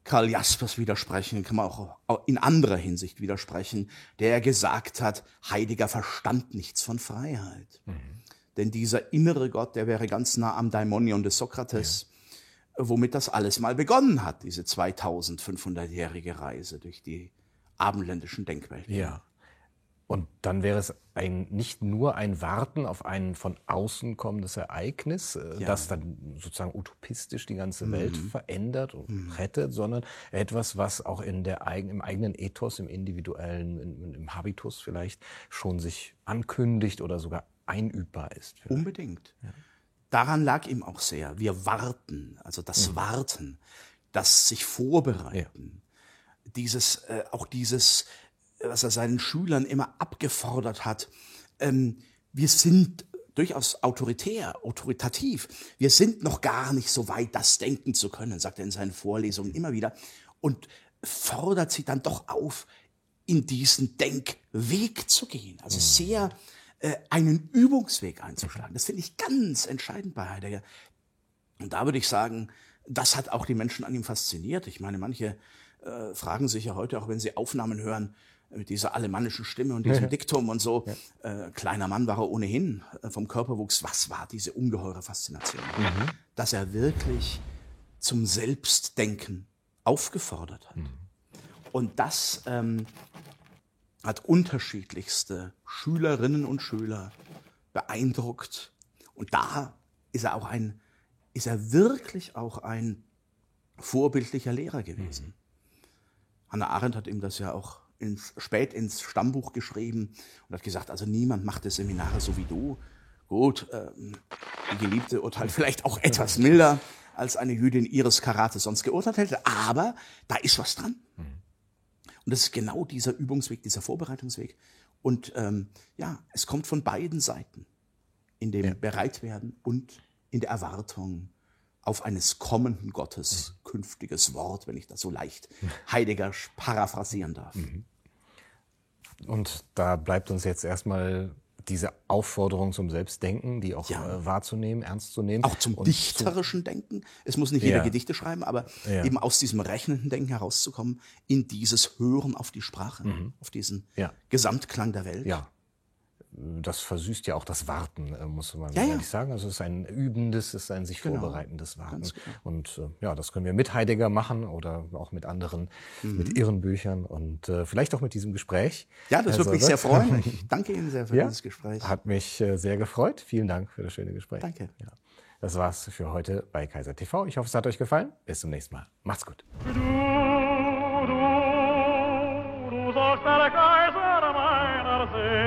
Karl Jaspers widersprechen, kann man auch in anderer Hinsicht widersprechen, der gesagt hat, Heidegger verstand nichts von Freiheit. Mhm. Denn dieser innere Gott, der wäre ganz nah am Daimonion des Sokrates, ja. womit das alles mal begonnen hat, diese 2500-jährige Reise durch die abendländischen Denkwelten. Ja. Und dann wäre es ein, nicht nur ein Warten auf ein von außen kommendes Ereignis, äh, ja. das dann sozusagen utopistisch die ganze mhm. Welt verändert und mhm. rettet, sondern etwas, was auch in der, im eigenen Ethos, im individuellen, im, im Habitus vielleicht schon sich ankündigt oder sogar einübbar ist. Vielleicht. Unbedingt. Ja. Daran lag ihm auch sehr. Wir warten, also das mhm. Warten, das sich vorbereiten, ja. dieses, äh, auch dieses, was er seinen Schülern immer abgefordert hat. Ähm, wir sind durchaus autoritär, autoritativ. Wir sind noch gar nicht so weit, das denken zu können, sagt er in seinen Vorlesungen immer wieder. Und fordert sie dann doch auf, in diesen Denkweg zu gehen. Also mhm. sehr äh, einen Übungsweg einzuschlagen. Das finde ich ganz entscheidend bei Heidegger. Und da würde ich sagen, das hat auch die Menschen an ihm fasziniert. Ich meine, manche äh, fragen sich ja heute, auch wenn sie Aufnahmen hören, mit dieser alemannischen Stimme und diesem ja. Diktum und so. Ja. Äh, kleiner Mann war er ohnehin äh, vom Körperwuchs. Was war diese ungeheure Faszination? Mhm. Dass er wirklich zum Selbstdenken aufgefordert hat. Mhm. Und das ähm, hat unterschiedlichste Schülerinnen und Schüler beeindruckt. Und da ist er auch ein, ist er wirklich auch ein vorbildlicher Lehrer gewesen. Mhm. Hannah Arendt hat ihm das ja auch ins, spät ins Stammbuch geschrieben und hat gesagt, also niemand macht das Seminare so wie du. Gut, ähm, die Geliebte urteilt vielleicht auch etwas milder, als eine Jüdin ihres Karates sonst geurteilt hätte, aber da ist was dran. Und das ist genau dieser Übungsweg, dieser Vorbereitungsweg. Und ähm, ja, es kommt von beiden Seiten. In dem ja. Bereitwerden und in der Erwartung auf eines kommenden Gottes mhm. künftiges Wort, wenn ich das so leicht Heidegger paraphrasieren darf. Mhm. Und da bleibt uns jetzt erstmal diese Aufforderung zum Selbstdenken, die auch ja. äh, wahrzunehmen, ernst zu nehmen. Auch zum dichterischen Denken. Es muss nicht jeder ja. Gedichte schreiben, aber ja. eben aus diesem rechnenden Denken herauszukommen, in dieses Hören auf die Sprache, mhm. auf diesen Gesamtklang der Welt. Ja das versüßt ja auch das Warten, äh, muss man ja, ehrlich ja. sagen. Also es ist ein übendes, es ist ein sich genau. vorbereitendes Warten. Genau. Und äh, ja, das können wir mit Heidegger machen oder auch mit anderen, mhm. mit ihren Büchern und äh, vielleicht auch mit diesem Gespräch. Ja, das würde mich sehr freuen. <laughs> Ich danke Ihnen sehr für ja, dieses Gespräch. Hat mich äh, sehr gefreut. Vielen Dank für das schöne Gespräch. Danke. Ja. Das war's für heute bei Kaiser TV. Ich hoffe, es hat euch gefallen. Bis zum nächsten Mal. Macht's gut. Du, du, du sagst der Kaiser meiner Seele.